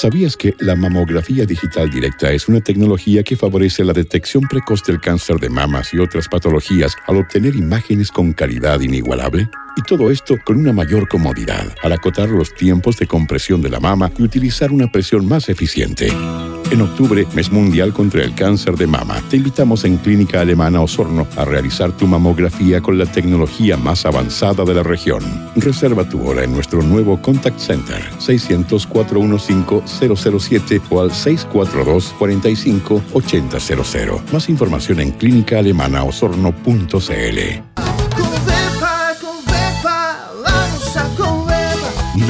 ¿Sabías que la mamografía digital directa es una tecnología que favorece la detección precoz del cáncer de mamas y otras patologías al obtener imágenes con calidad inigualable? Y todo esto con una mayor comodidad, al acotar los tiempos de compresión de la mama y utilizar una presión más eficiente. En octubre, mes mundial contra el cáncer de mama, te invitamos en Clínica Alemana Osorno a realizar tu mamografía con la tecnología más avanzada de la región. Reserva tu hora en nuestro nuevo Contact Center 600-415-007 o al 642-45-8000. Más información en clínicaalemanaosorno.cl.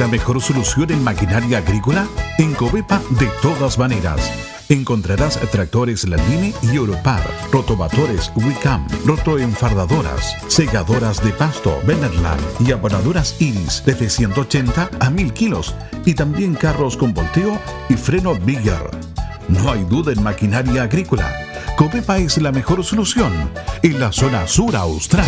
la mejor solución en maquinaria agrícola? En Covepa, de todas maneras. Encontrarás tractores Landini y Europar, rotovatores Wicam, rotoenfardadoras, segadoras de pasto Benerland y abonadoras Iris desde 180 a 1000 kilos y también carros con volteo y freno Bigger. No hay duda en maquinaria agrícola. Covepa es la mejor solución en la zona sur austral.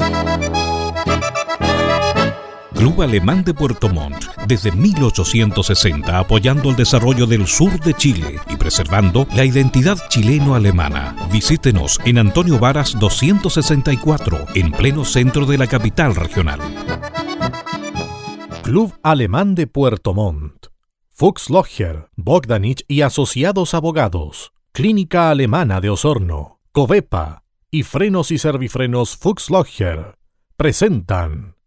Club Alemán de Puerto Montt, desde 1860 apoyando el desarrollo del sur de Chile y preservando la identidad chileno-alemana. Visítenos en Antonio Varas 264, en pleno centro de la capital regional. Club Alemán de Puerto Montt. Fuchs Logger, Bogdanich y Asociados Abogados. Clínica Alemana de Osorno. Covepa y Frenos y Servifrenos Fuchs Logger presentan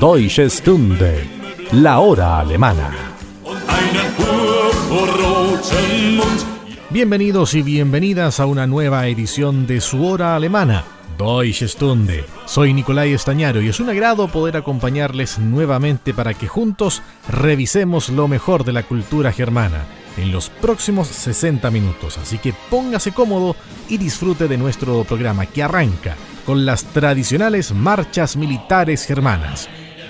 Deutsche Stunde, la hora alemana. Bienvenidos y bienvenidas a una nueva edición de su hora alemana, Deutsche Stunde. Soy Nicolai Estañaro y es un agrado poder acompañarles nuevamente para que juntos revisemos lo mejor de la cultura germana en los próximos 60 minutos. Así que póngase cómodo y disfrute de nuestro programa que arranca con las tradicionales marchas militares germanas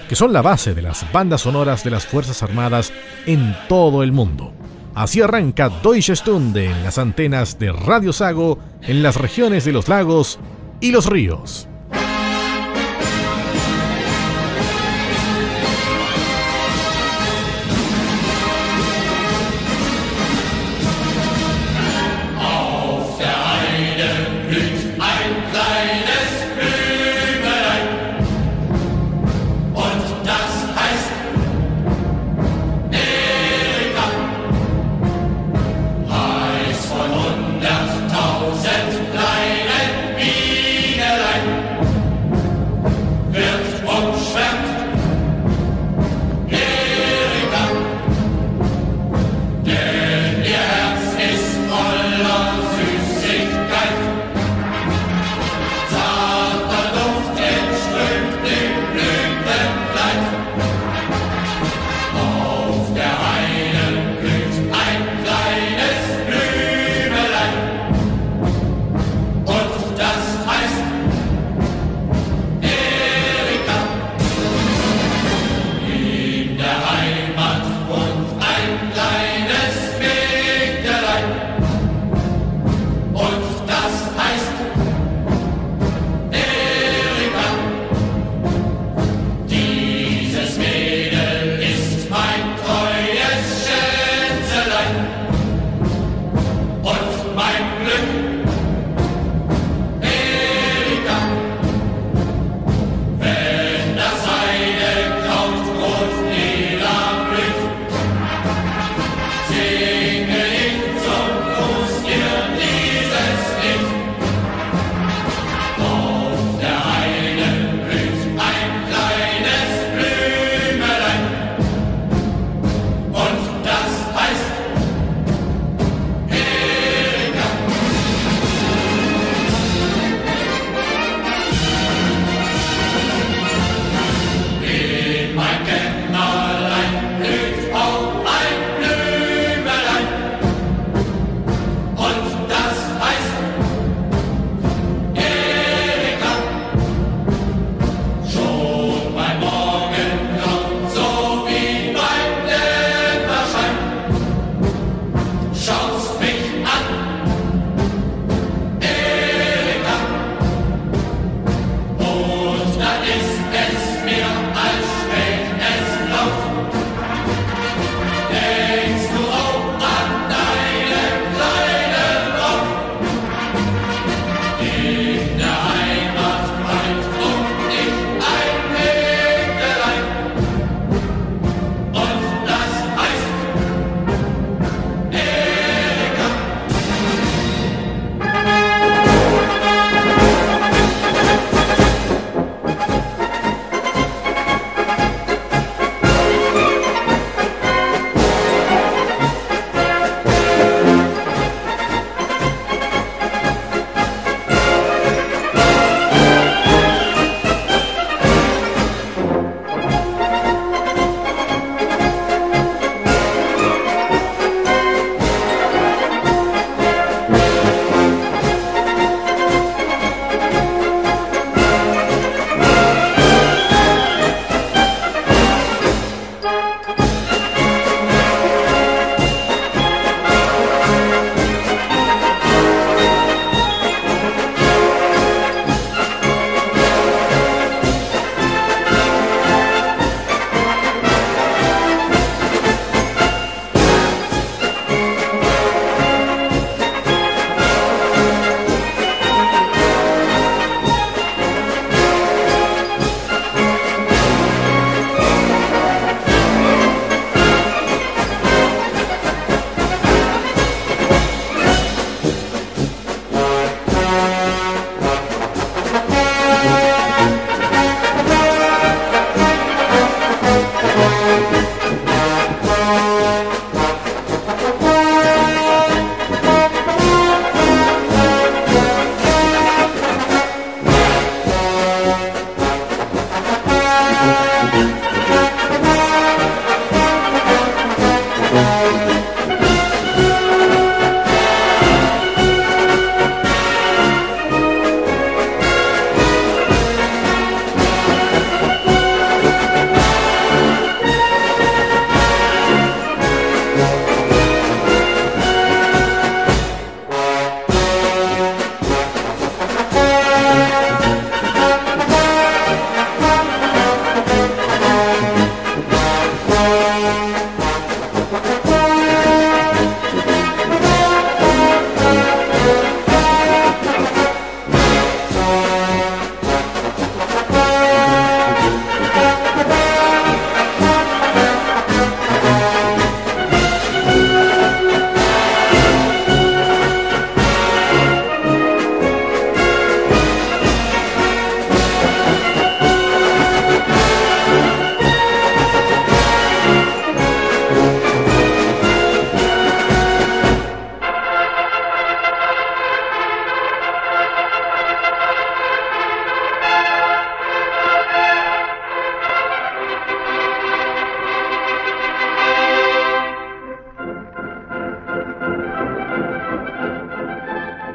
que son la base de las bandas sonoras de las Fuerzas Armadas en todo el mundo. Así arranca Deutsche Stunde en las antenas de Radio Sago en las regiones de los lagos y los ríos.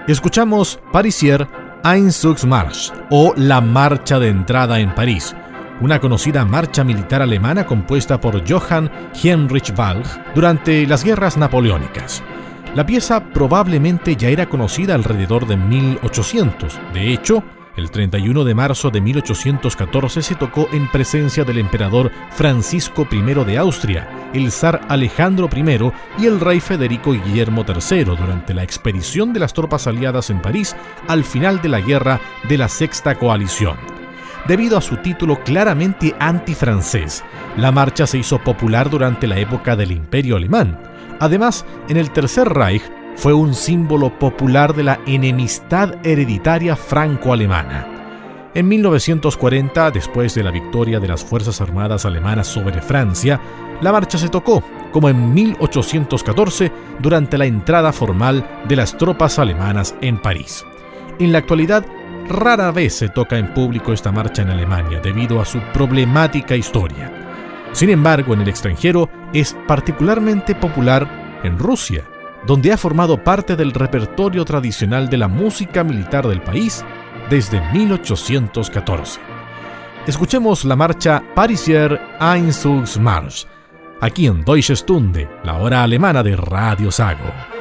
Escuchamos Parisier Einzugsmarsch o La Marcha de Entrada en París, una conocida marcha militar alemana compuesta por Johann Heinrich Walch durante las guerras napoleónicas. La pieza probablemente ya era conocida alrededor de 1800. De hecho, el 31 de marzo de 1814 se tocó en presencia del emperador Francisco I de Austria, el zar Alejandro I y el rey Federico Guillermo III durante la expedición de las tropas aliadas en París al final de la guerra de la Sexta Coalición. Debido a su título claramente antifrancés, la marcha se hizo popular durante la época del Imperio Alemán. Además, en el Tercer Reich fue un símbolo popular de la enemistad hereditaria franco-alemana. En 1940, después de la victoria de las Fuerzas Armadas alemanas sobre Francia, la marcha se tocó, como en 1814, durante la entrada formal de las tropas alemanas en París. En la actualidad, rara vez se toca en público esta marcha en Alemania debido a su problemática historia. Sin embargo, en el extranjero es particularmente popular en Rusia, donde ha formado parte del repertorio tradicional de la música militar del país desde 1814. Escuchemos la marcha Parisier Einzugsmarsch, aquí en Deutsche Stunde, la hora alemana de Radio Sago.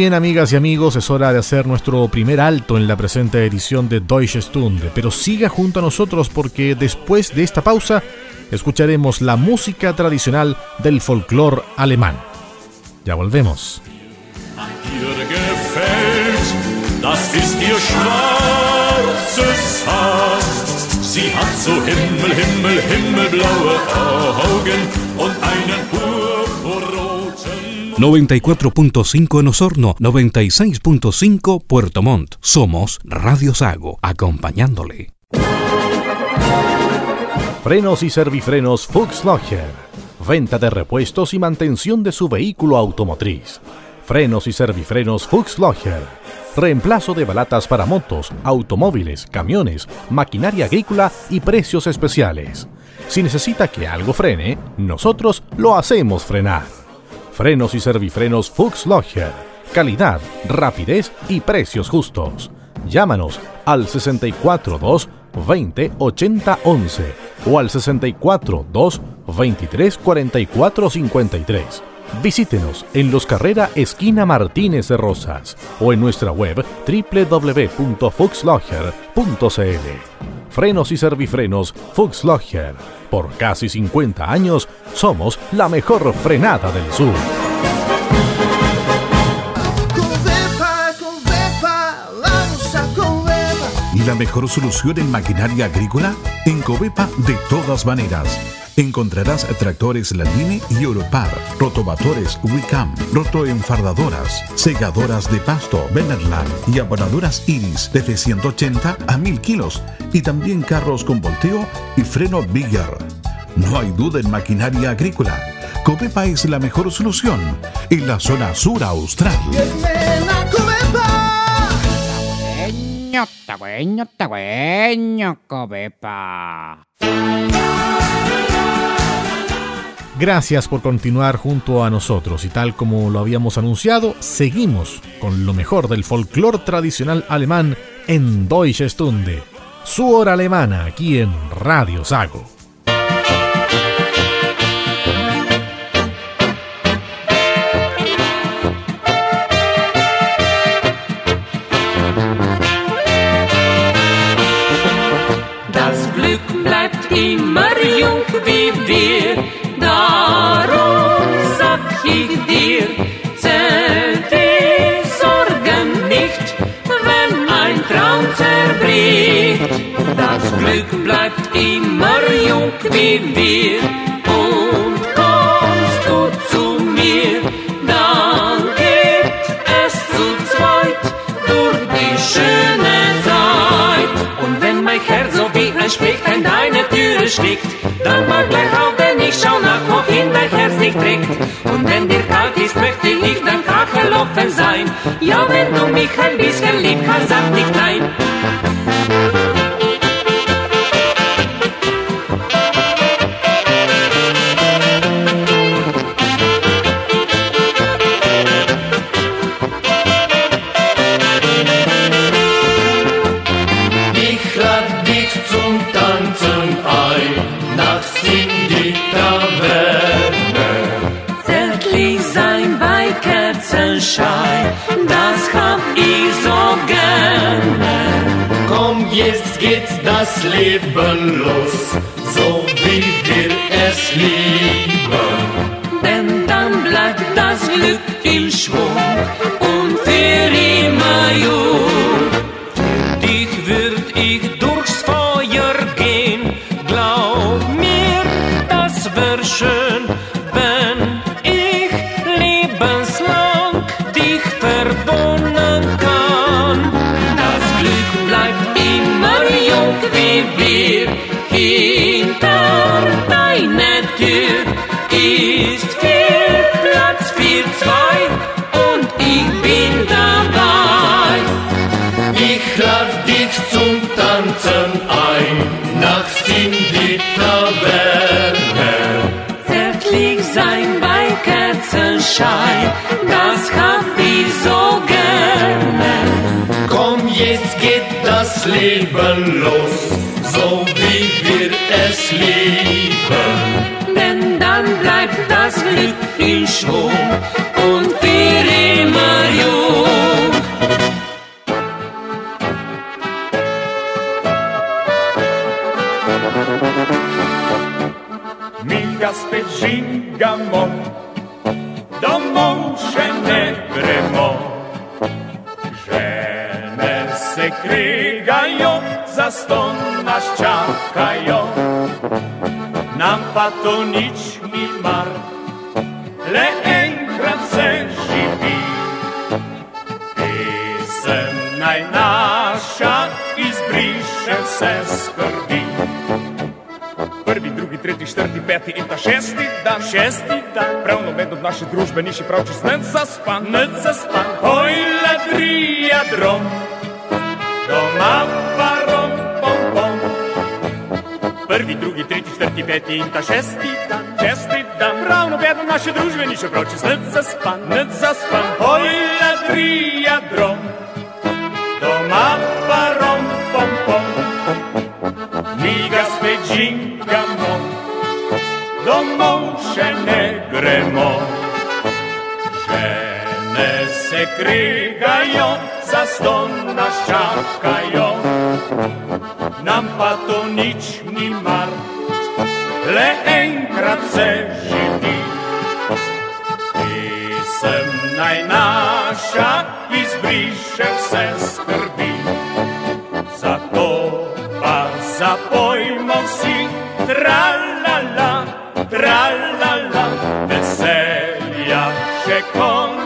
Bien, amigas y amigos, es hora de hacer nuestro primer alto en la presente edición de Deutsche Stunde, pero siga junto a nosotros porque después de esta pausa escucharemos la música tradicional del folclore alemán. Ya volvemos. 94.5 en Osorno, 96.5 Puerto Montt. Somos Radio Sago, acompañándole. Frenos y servifrenos Fuchs Venta de repuestos y mantención de su vehículo automotriz. Frenos y servifrenos Fuchs Reemplazo de balatas para motos, automóviles, camiones, maquinaria agrícola y precios especiales. Si necesita que algo frene, nosotros lo hacemos frenar. Frenos y servifrenos Fuchs. Calidad, rapidez y precios justos. Llámanos al 642 20 80 11 o al 642 23 44 53. Visítenos en Los Carrera Esquina Martínez de Rosas o en nuestra web www.fuxlogger.cl. Frenos y servifrenos Fuchs Por casi 50 años somos la mejor frenada del sur. ¿Y la mejor solución en maquinaria agrícola? En Covepa de todas maneras encontrarás tractores Landini y Europar, rotovatores Wicam, rotoenfardadoras, segadoras de pasto Benerland y abonadoras Iris desde 180 a 1000 kilos y también carros con volteo y freno Bigger. No hay duda en maquinaria agrícola. Copepa es la mejor solución en la zona sur austral. Gracias por continuar junto a nosotros y tal como lo habíamos anunciado, seguimos con lo mejor del folclore tradicional alemán en Deutsche Stunde, su hora alemana aquí en Radio Sago. Das Glück bleibt immer jung wie wir. Und kommst du zu mir, dann geht es zu zweit durch die schöne Zeit. Und wenn mein Herz so wie ein Specht an deine Türe schlägt, dann mach gleich auf, denn ich schau nach, wohin dein Herz dich trägt. Und wenn dir kalt ist, möchte ich dein Kachel offen sein. Ja, wenn du mich ein bisschen lieb hast, sag nicht nein. Leben los, so wie wir es lieben. Denn dann bleibt das Glück in Schwung und für Krigajo, za ston nas čakajo. Nam pa to nič ni mar, le enkrat se živi. Pesem naj naša izbriše vse skrbi. Prvi, drugi, tretji, četrti, peti in ta šesti dan, šesti dan. Prav noben od naše družbe ni še prav čist net zaspan, net zaspan. Oj, ladrija drom, doma pa rom, pom, pom. Prvi, drugi, tretji, četrti, peti in ta šesti dan, šesti dan. Prav noben od naše družbe ni še prav čist net zaspan, net zaspan. Oj, ladrija drom, doma pa rom, pom, pom. Mi ga spet žingamo, domov še ne gremo. Žene se krigajo, za ston nas čakajo. Nam pa to nič ni mar, le enkrat se živi. Pesem naj naša izbriše vse skrbi. Zato pa zapojmo vsi tralala, tralala, veselja še konec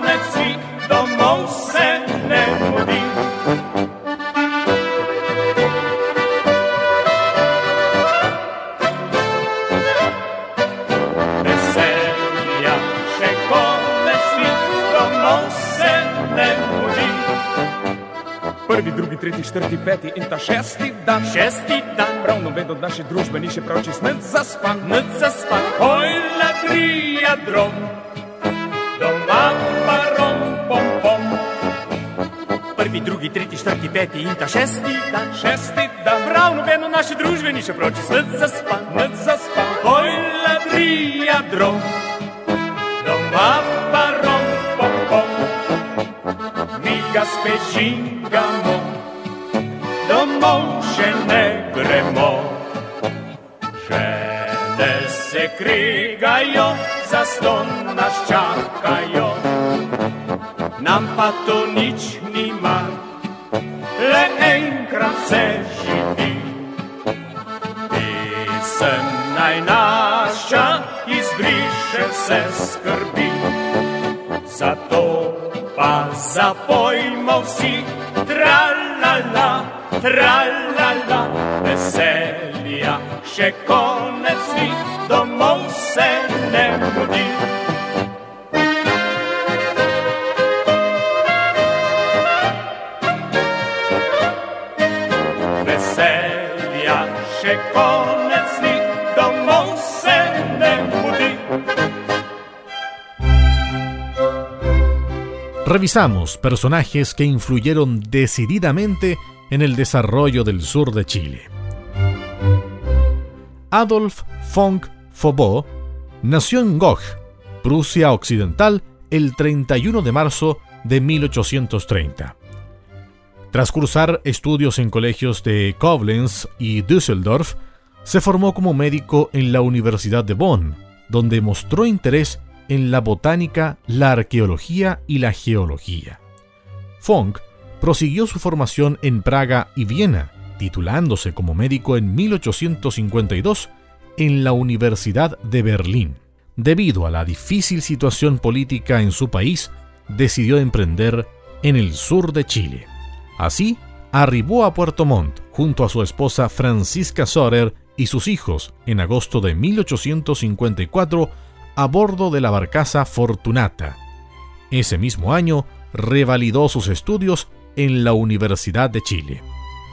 tretji, četrti, peti in ta šesti dan, šesti dan. Prav noben od naše družbe ni še prav čist net zaspan, net zaspan. Oj, ladrija drom, doma pa rom, pom, pom. Prvi, drugi, tretji, četrti, peti in ta šesti dan, šesti dan. Prav noben od naše družbe ni še prav čist net zaspan, net zaspan. Oj, ladrija drom, doma pa rom, pom, pom. Mi ga spet žingamo, domov še ne gremo. Žene se krigajo, za sto nas čakajo. Nam pa to nič nima, le enkrat se živi. Pisem naj naša izbriše vse skrbi. Zato pa zapojmo vsi, tralala, tralala, veselja, še konec ni, domov se ne mudi. Veselja, še konec ni, domov se ne mudi. Revisamos personajes que influyeron decididamente en el desarrollo del sur de Chile. Adolf von Faubourg nació en Goch, Prusia Occidental, el 31 de marzo de 1830. Tras cursar estudios en colegios de Koblenz y Düsseldorf, se formó como médico en la Universidad de Bonn, donde mostró interés en la botánica, la arqueología y la geología. Funk prosiguió su formación en Praga y Viena, titulándose como médico en 1852 en la Universidad de Berlín. Debido a la difícil situación política en su país, decidió emprender en el sur de Chile. Así, arribó a Puerto Montt junto a su esposa Francisca Sorer y sus hijos en agosto de 1854 a bordo de la barcaza Fortunata. Ese mismo año revalidó sus estudios en la Universidad de Chile.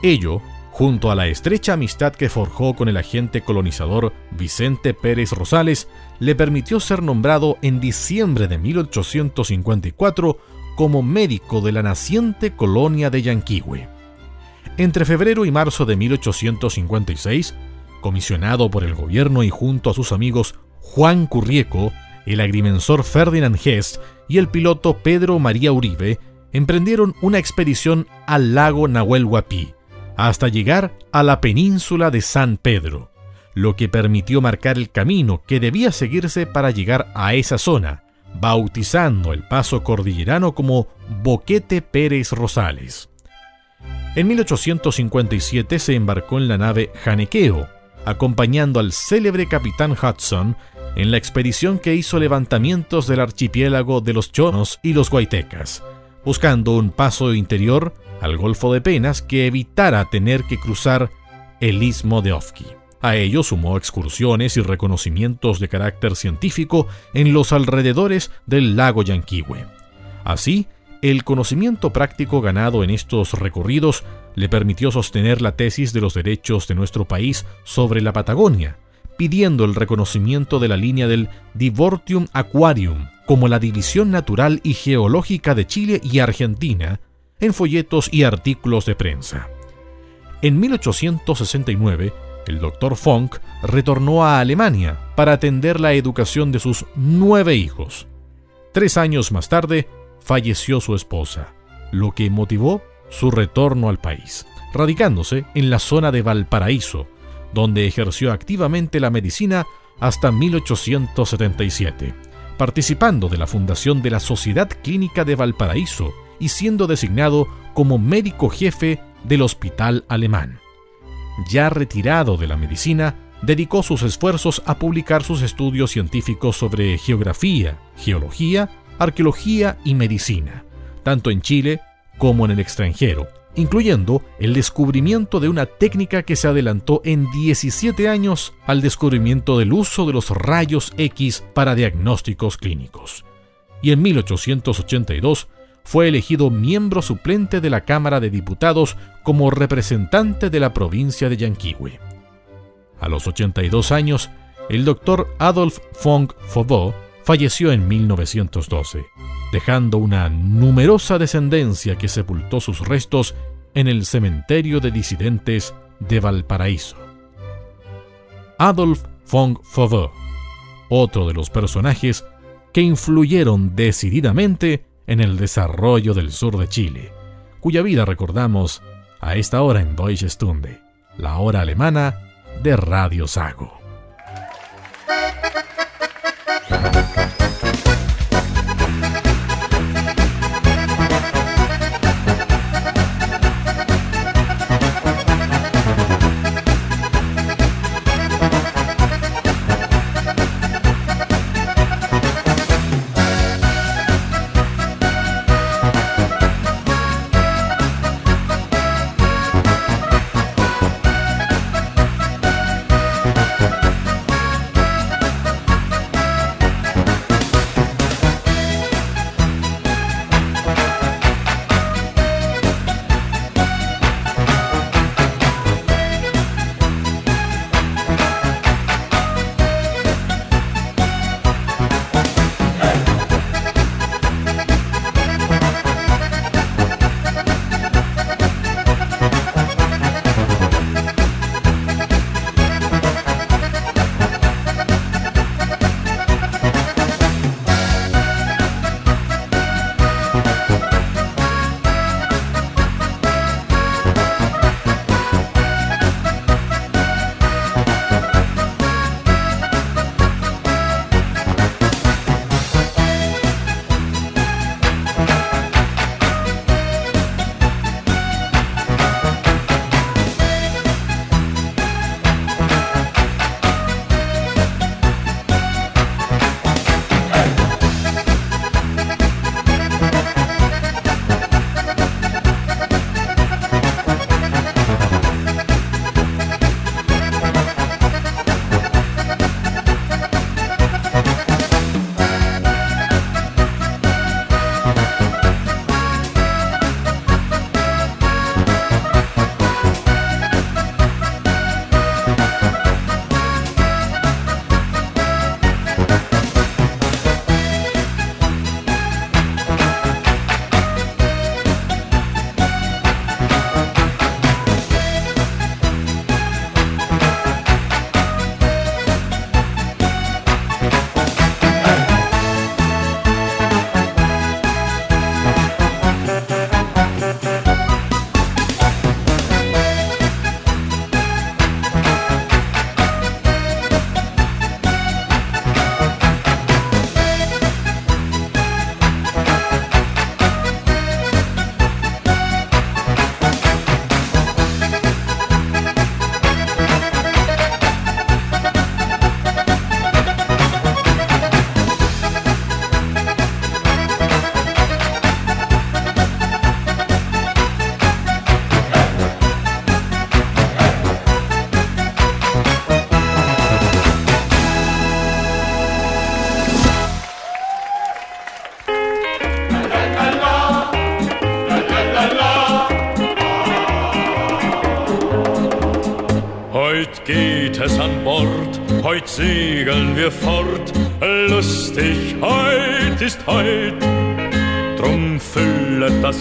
Ello, junto a la estrecha amistad que forjó con el agente colonizador Vicente Pérez Rosales, le permitió ser nombrado en diciembre de 1854 como médico de la naciente colonia de Yanquihue. Entre febrero y marzo de 1856, comisionado por el gobierno y junto a sus amigos Juan Currieco, el agrimensor Ferdinand Hest y el piloto Pedro María Uribe, emprendieron una expedición al lago Nahuel Huapi, hasta llegar a la península de San Pedro, lo que permitió marcar el camino que debía seguirse para llegar a esa zona, bautizando el paso cordillerano como Boquete Pérez Rosales. En 1857 se embarcó en la nave Janequeo, acompañando al célebre capitán Hudson en la expedición que hizo levantamientos del archipiélago de los Chonos y los Guaitecas, buscando un paso interior al Golfo de Penas que evitara tener que cruzar el istmo de Ofki. A ello sumó excursiones y reconocimientos de carácter científico en los alrededores del lago Yanquihue. Así, el conocimiento práctico ganado en estos recorridos le permitió sostener la tesis de los derechos de nuestro país sobre la Patagonia, pidiendo el reconocimiento de la línea del Divortium Aquarium como la división natural y geológica de Chile y Argentina en folletos y artículos de prensa. En 1869, el doctor Funk retornó a Alemania para atender la educación de sus nueve hijos. Tres años más tarde, falleció su esposa, lo que motivó su retorno al país, radicándose en la zona de Valparaíso, donde ejerció activamente la medicina hasta 1877, participando de la fundación de la Sociedad Clínica de Valparaíso y siendo designado como médico jefe del Hospital Alemán. Ya retirado de la medicina, dedicó sus esfuerzos a publicar sus estudios científicos sobre geografía, geología, arqueología y medicina, tanto en Chile como en el extranjero, incluyendo el descubrimiento de una técnica que se adelantó en 17 años al descubrimiento del uso de los rayos X para diagnósticos clínicos. Y en 1882 fue elegido miembro suplente de la Cámara de Diputados como representante de la provincia de Yanquihue. A los 82 años, el doctor Adolf von Faubourg falleció en 1912, dejando una numerosa descendencia que sepultó sus restos en el cementerio de disidentes de Valparaíso. Adolf von Faubourg, otro de los personajes que influyeron decididamente en el desarrollo del sur de Chile, cuya vida recordamos a esta hora en Deutsche Stunde, la hora alemana de Radio Sago.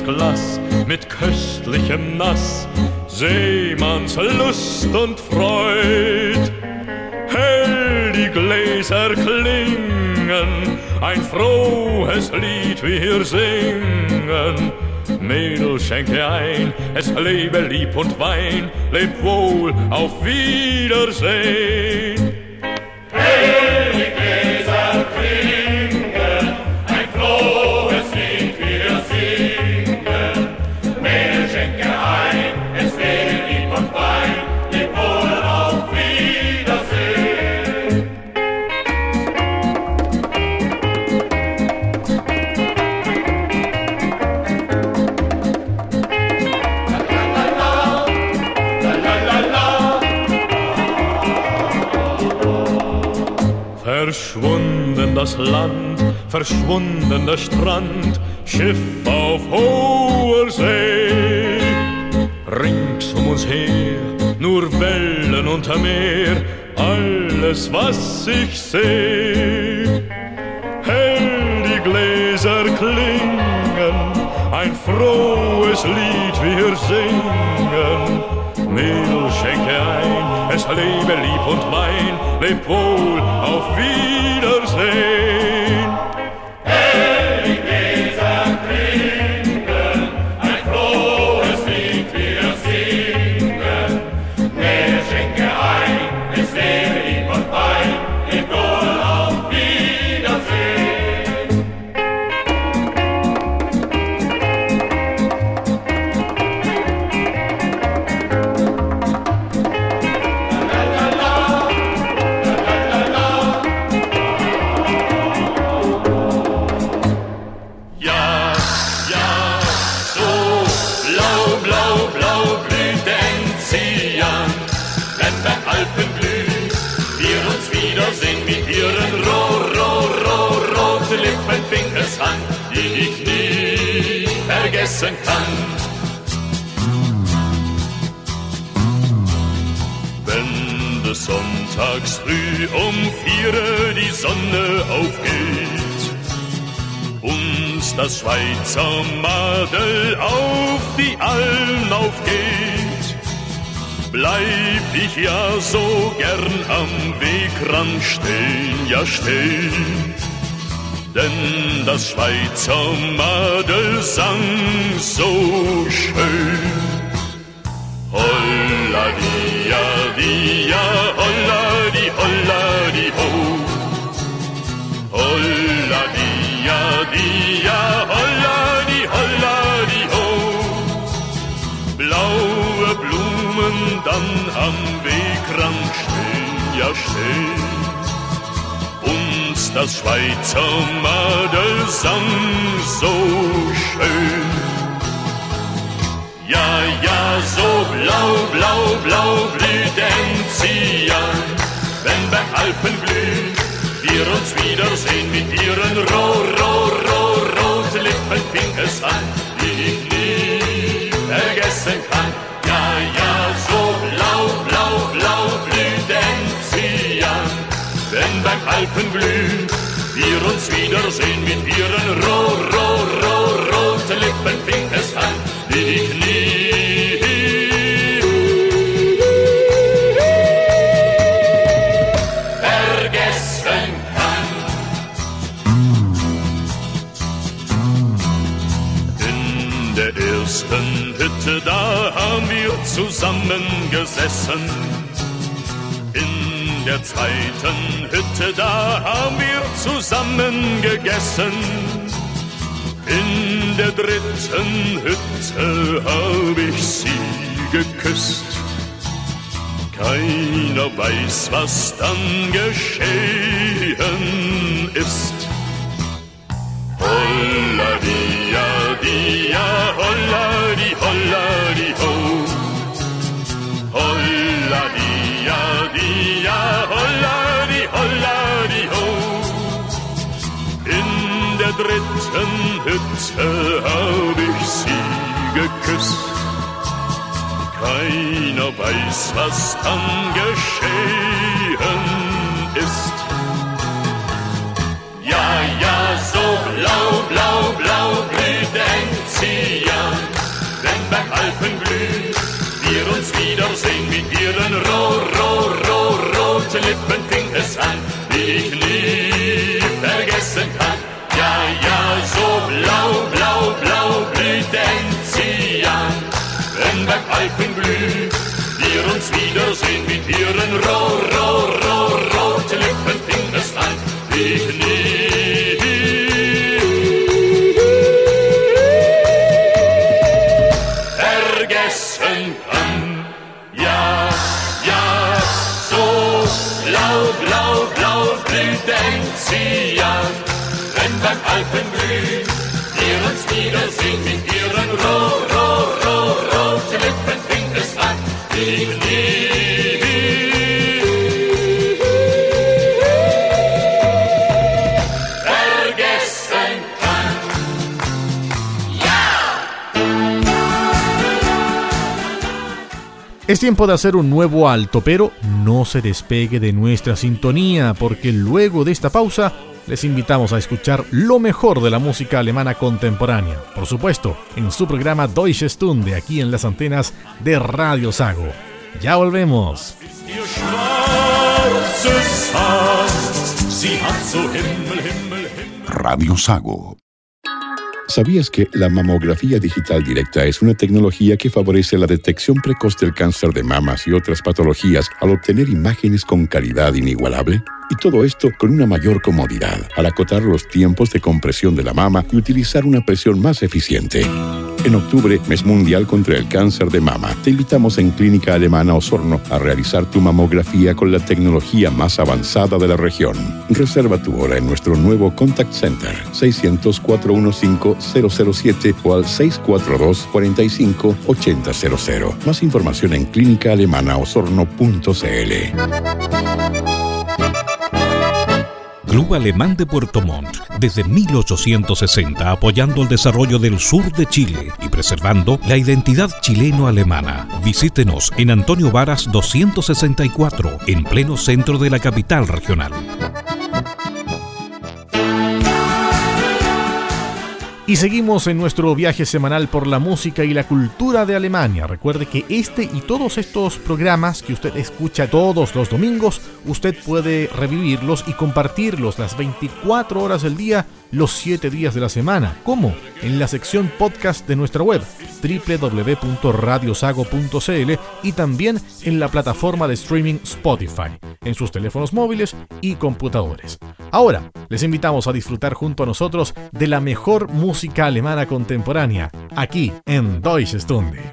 Glas mit köstlichem Nass, Seemanns Lust und Freud. Hell die Gläser klingen, ein frohes Lied wir singen. Mädel, schenke ein, es lebe lieb und Wein, leb wohl, auf Wiedersehen. Verschwunden das Land, verschwunden der Strand, Schiff auf hoher See. Rings um uns her, nur Wellen und Meer, alles was ich seh. Hell die Gläser klingen, ein frohes Lied wir singen. Mädel, schenke ein, es lebe lieb und Wein, leb wohl, auf Wiedersehen. Vergessen kann. Wenn des Sonntags früh um vier die Sonne aufgeht, uns das Schweizer Madel auf die Alm aufgeht, bleib ich ja so gern am Wegrand stehen, ja stehen. Denn das Schweizer Madel sang so schön. Holla dia dia, holla di holla di ho. Holla dia dia, holla di holla di ho. Blaue Blumen dann am Wegrand stehen, ja stehen. Das Schweizer Madel sang so schön. Ja, ja, so blau, blau, blau blüht Enzian, wenn beim Alpen blüht, wir uns wiedersehen mit ihren roh, roh, roh, rote Lippen, Fingers an, beim Alpen blüht, wir uns wiedersehen mit ihren roh, roh, roh, rote Lippen, Fingers an, die ich nie vergessen kann. In der ersten Hütte, da haben wir zusammen gesessen. In der zweiten Hütte, da haben wir zusammen gegessen. In der dritten Hütte hab ich sie geküsst. Keiner weiß, was dann geschehen ist. Holla dia dia, holla di holla di ho. Holla dia dritten Hütte hab ich sie geküsst. Keiner weiß, was dann geschehen Alpenglüh wir uns wiedersehen mit ihren roh, roh, roh, roten Lippen es an, die ich nie vergessen kann. Ja, ja, so. Blau, blau, blau blüht Enzian, wenn beim Alpenglüh wir uns wiedersehen mit ihren Tiempo de hacer un nuevo alto, pero no se despegue de nuestra sintonía, porque luego de esta pausa les invitamos a escuchar lo mejor de la música alemana contemporánea. Por supuesto, en su programa Deutsche Stunde, aquí en las antenas de Radio Sago. Ya volvemos. Radio Sago. ¿Sabías que la mamografía digital directa es una tecnología que favorece la detección precoz del cáncer de mamas y otras patologías al obtener imágenes con calidad inigualable? Y todo esto con una mayor comodidad, al acotar los tiempos de compresión de la mama y utilizar una presión más eficiente. En octubre, mes mundial contra el cáncer de mama, te invitamos en Clínica Alemana Osorno a realizar tu mamografía con la tecnología más avanzada de la región. Reserva tu hora en nuestro nuevo Contact Center 600-415-007 o al 642-45-8000. Más información en clínicaalemanaosorno.cl. Club Alemán de Puerto Montt, desde 1860 apoyando el desarrollo del sur de Chile y preservando la identidad chileno-alemana. Visítenos en Antonio Varas 264, en pleno centro de la capital regional. Y seguimos en nuestro viaje semanal por la música y la cultura de Alemania. Recuerde que este y todos estos programas que usted escucha todos los domingos, usted puede revivirlos y compartirlos las 24 horas del día, los 7 días de la semana. ¿Cómo? En la sección podcast de nuestra web www.radiosago.cl y también en la plataforma de streaming Spotify, en sus teléfonos móviles y computadores. Ahora, les invitamos a disfrutar junto a nosotros de la mejor música alemana contemporánea, aquí en Deutsche Stunde.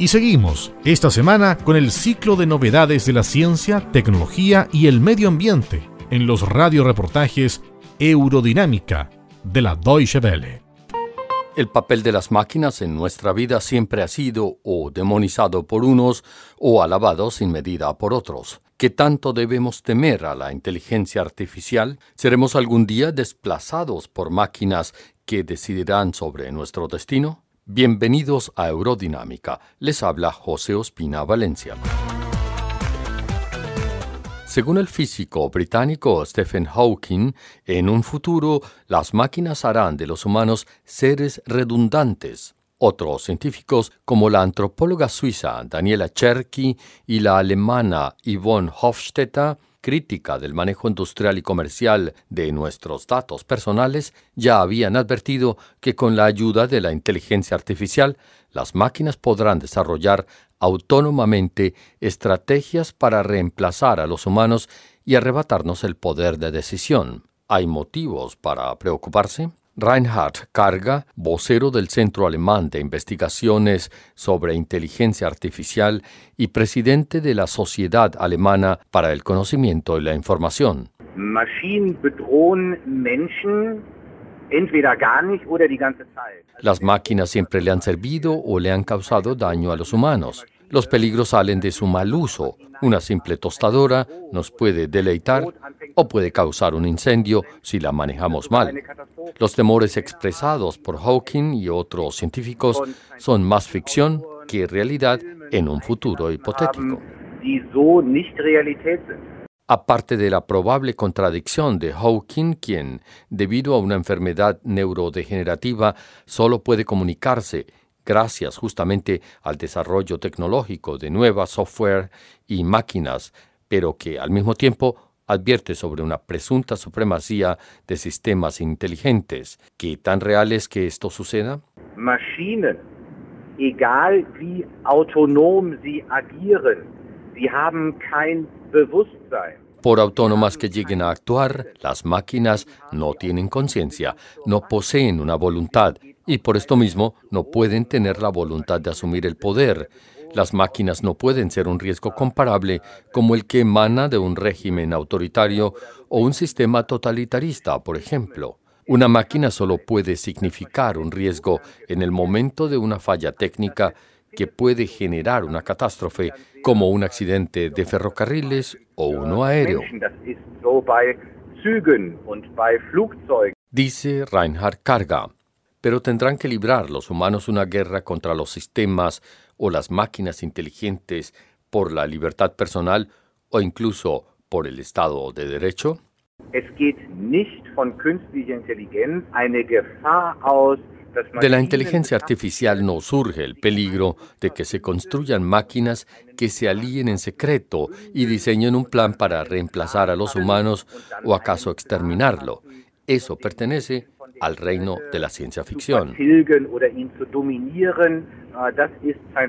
Y seguimos esta semana con el ciclo de novedades de la ciencia, tecnología y el medio ambiente en los radioreportajes Eurodinámica de la Deutsche Welle. El papel de las máquinas en nuestra vida siempre ha sido o demonizado por unos o alabado sin medida por otros. ¿Qué tanto debemos temer a la inteligencia artificial? ¿Seremos algún día desplazados por máquinas que decidirán sobre nuestro destino? Bienvenidos a Eurodinámica. Les habla José Ospina Valencia. Según el físico británico Stephen Hawking, en un futuro las máquinas harán de los humanos seres redundantes. Otros científicos, como la antropóloga suiza Daniela Cherky y la alemana Yvonne Hofstetter, crítica del manejo industrial y comercial de nuestros datos personales, ya habían advertido que con la ayuda de la inteligencia artificial, las máquinas podrán desarrollar autónomamente estrategias para reemplazar a los humanos y arrebatarnos el poder de decisión. ¿Hay motivos para preocuparse? Reinhard Karga, vocero del Centro Alemán de Investigaciones sobre Inteligencia Artificial y presidente de la Sociedad Alemana para el Conocimiento y la Información. Las máquinas siempre le han servido o le han causado daño a los humanos. Los peligros salen de su mal uso. Una simple tostadora nos puede deleitar o puede causar un incendio si la manejamos mal. Los temores expresados por Hawking y otros científicos son más ficción que realidad en un futuro hipotético. Aparte de la probable contradicción de Hawking, quien, debido a una enfermedad neurodegenerativa, solo puede comunicarse gracias justamente al desarrollo tecnológico de nueva software y máquinas, pero que al mismo tiempo advierte sobre una presunta supremacía de sistemas inteligentes. ¿Qué tan real es que esto suceda? Maschinen egal wie autonom sie agieren, sie haben kein Bewusstsein. Por autónomas que lleguen a actuar, las máquinas no tienen conciencia, no poseen una voluntad y por esto mismo no pueden tener la voluntad de asumir el poder. Las máquinas no pueden ser un riesgo comparable como el que emana de un régimen autoritario o un sistema totalitarista, por ejemplo. Una máquina solo puede significar un riesgo en el momento de una falla técnica que puede generar una catástrofe como un accidente de ferrocarriles o uno aéreo. Dice Reinhard Karga. Pero tendrán que librar los humanos una guerra contra los sistemas o las máquinas inteligentes por la libertad personal o incluso por el Estado de Derecho. De la inteligencia artificial no surge el peligro de que se construyan máquinas que se alíen en secreto y diseñen un plan para reemplazar a los humanos o acaso exterminarlo. Eso pertenece al reino de la ciencia ficción.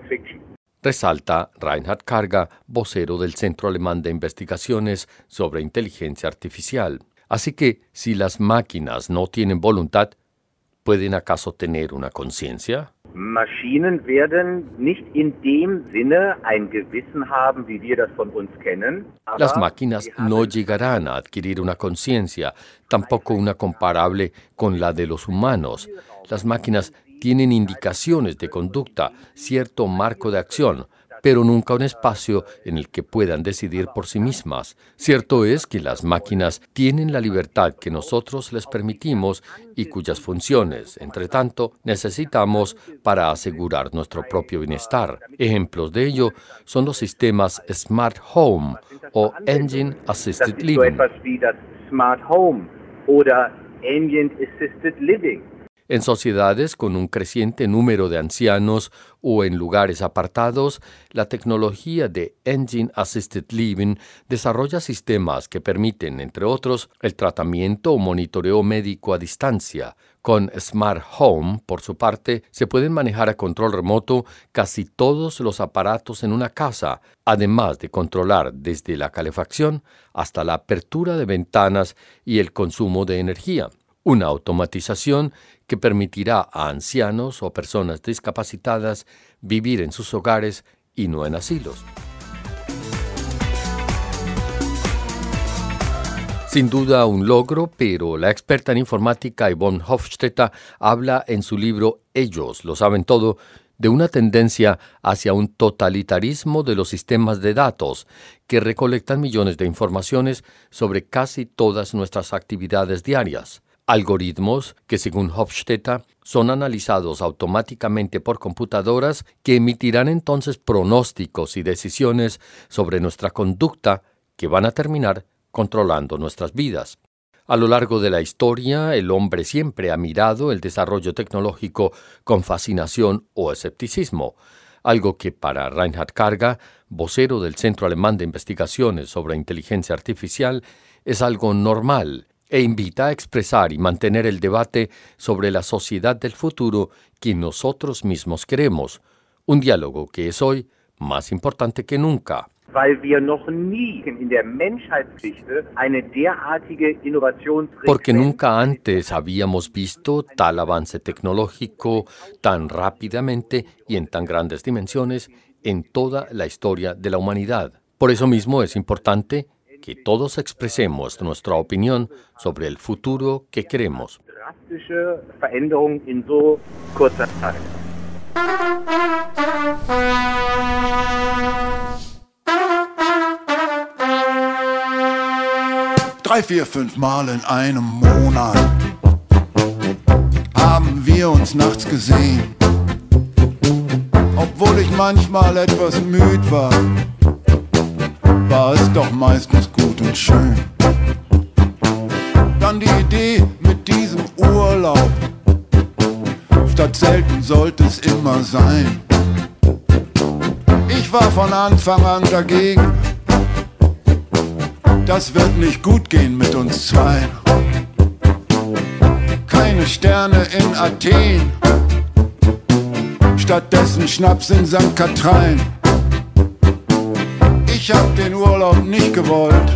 äh. Resalta Reinhard Karga, vocero del Centro Alemán de Investigaciones sobre Inteligencia Artificial. Así que, si las máquinas no tienen voluntad, ¿pueden acaso tener una conciencia? Maschinen werden nicht in dem Sinne ein Gewissen haben, wie wir das von uns kennen. Las máquinas no llegarán a adquirir una conciencia, tampoco una comparable con la de los humanos. Las máquinas tienen indicaciones de conducta, cierto marco de acción, pero nunca un espacio en el que puedan decidir por sí mismas. Cierto es que las máquinas tienen la libertad que nosotros les permitimos y cuyas funciones, entre tanto, necesitamos para asegurar nuestro propio bienestar. Ejemplos de ello son los sistemas Smart Home o Engine Assisted Living. En sociedades con un creciente número de ancianos o en lugares apartados, la tecnología de Engine Assisted Living desarrolla sistemas que permiten, entre otros, el tratamiento o monitoreo médico a distancia. Con Smart Home, por su parte, se pueden manejar a control remoto casi todos los aparatos en una casa, además de controlar desde la calefacción hasta la apertura de ventanas y el consumo de energía una automatización que permitirá a ancianos o personas discapacitadas vivir en sus hogares y no en asilos. Sin duda un logro, pero la experta en informática Yvonne Hofstetter habla en su libro Ellos lo saben todo de una tendencia hacia un totalitarismo de los sistemas de datos que recolectan millones de informaciones sobre casi todas nuestras actividades diarias. Algoritmos que, según Hofstetter, son analizados automáticamente por computadoras que emitirán entonces pronósticos y decisiones sobre nuestra conducta que van a terminar controlando nuestras vidas. A lo largo de la historia, el hombre siempre ha mirado el desarrollo tecnológico con fascinación o escepticismo, algo que para Reinhard Karga, vocero del Centro Alemán de Investigaciones sobre Inteligencia Artificial, es algo normal e invita a expresar y mantener el debate sobre la sociedad del futuro que nosotros mismos queremos, un diálogo que es hoy más importante que nunca. Porque nunca antes habíamos visto tal avance tecnológico tan rápidamente y en tan grandes dimensiones en toda la historia de la humanidad. Por eso mismo es importante que todos expresemos nuestra opinión sobre el futuro que queremos. drastische Veränderung in so kurzer Zeit. Drei, vier, fünf Mal in einem Monat haben wir uns nachts gesehen. Obwohl ich manchmal etwas müd war, war es doch meistens gut und schön. Dann die Idee mit diesem Urlaub, statt selten sollte es immer sein. Ich war von Anfang an dagegen. Das wird nicht gut gehen mit uns zwei. Keine Sterne in Athen. stattdessen Schnaps in St. Katrein. Ich hab den Urlaub nicht gewollt.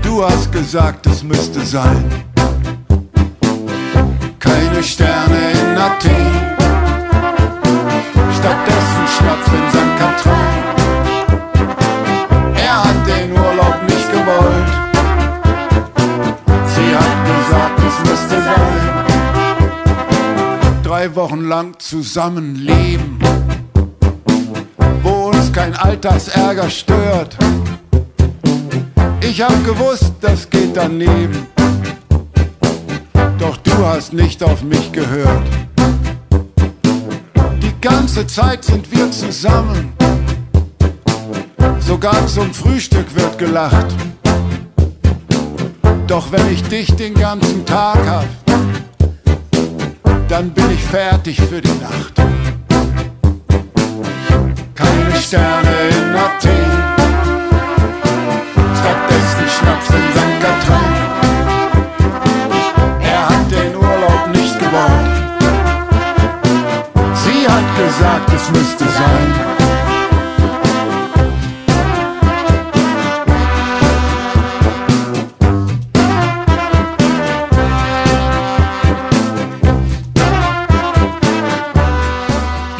Du hast gesagt, es müsste sein. Keine Sterne in Athen. Stattdessen Schnaps in St. Katrein. Er hat den Urlaub nicht gewollt. Sie hat gesagt, es müsste sein. Drei Wochen lang zusammenleben, kein Alltagsärger stört. Ich hab gewusst, das geht daneben. Doch du hast nicht auf mich gehört. Die ganze Zeit sind wir zusammen. Sogar zum Frühstück wird gelacht. Doch wenn ich dich den ganzen Tag hab, dann bin ich fertig für die Nacht. Sterne in Athen, stattdessen Schnaps in St. Katrin. Er hat den Urlaub nicht gewollt. Sie hat gesagt, es müsste sein.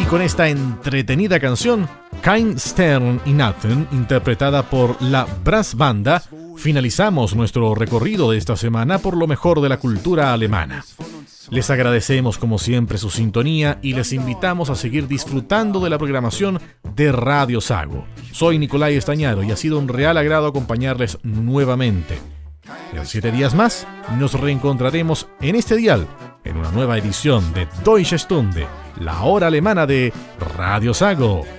Con esta entretenida canción, Kein Stern y Nathan, interpretada por la Brass Banda, finalizamos nuestro recorrido de esta semana por lo mejor de la cultura alemana. Les agradecemos como siempre su sintonía y les invitamos a seguir disfrutando de la programación de Radio Sago. Soy Nicolai Estañaro y ha sido un real agrado acompañarles nuevamente. En siete días más nos reencontraremos en este dial en una nueva edición de Deutsche Stunde, la hora alemana de Radio Sago.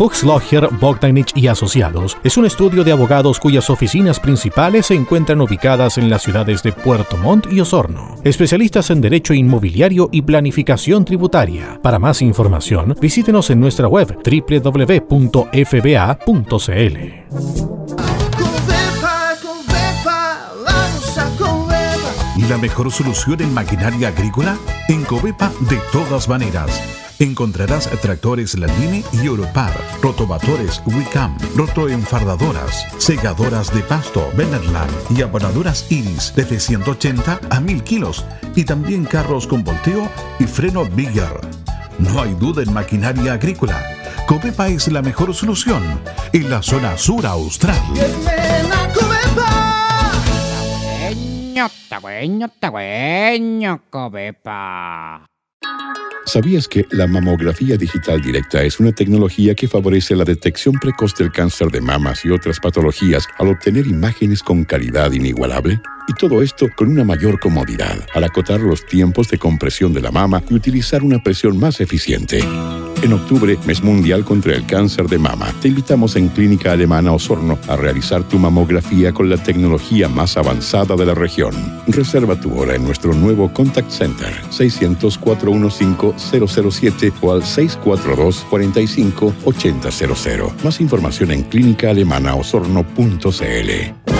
Fuchs Logger, Bogdanich y Asociados es un estudio de abogados cuyas oficinas principales se encuentran ubicadas en las ciudades de Puerto Montt y Osorno. Especialistas en derecho inmobiliario y planificación tributaria. Para más información, visítenos en nuestra web www.fba.cl. ¿Y la mejor solución en maquinaria agrícola? En Covepa de todas maneras. Encontrarás tractores Landini y Europar, rotovatores Wicam, rotoenfardadoras, segadoras de pasto Benerland y abonadoras Iris desde 180 a 1000 kilos y también carros con volteo y freno Bigger. No hay duda en maquinaria agrícola. Covepa es la mejor solución en la zona sur austral. ¿Sabías que la mamografía digital directa es una tecnología que favorece la detección precoz del cáncer de mamas y otras patologías al obtener imágenes con calidad inigualable? Y todo esto con una mayor comodidad, al acotar los tiempos de compresión de la mama y utilizar una presión más eficiente. En octubre, mes mundial contra el cáncer de mama, te invitamos en Clínica Alemana Osorno a realizar tu mamografía con la tecnología más avanzada de la región. Reserva tu hora en nuestro nuevo Contact Center 600-415-007 o al 642-45-8000. Más información en clínicaalemanaosorno.cl.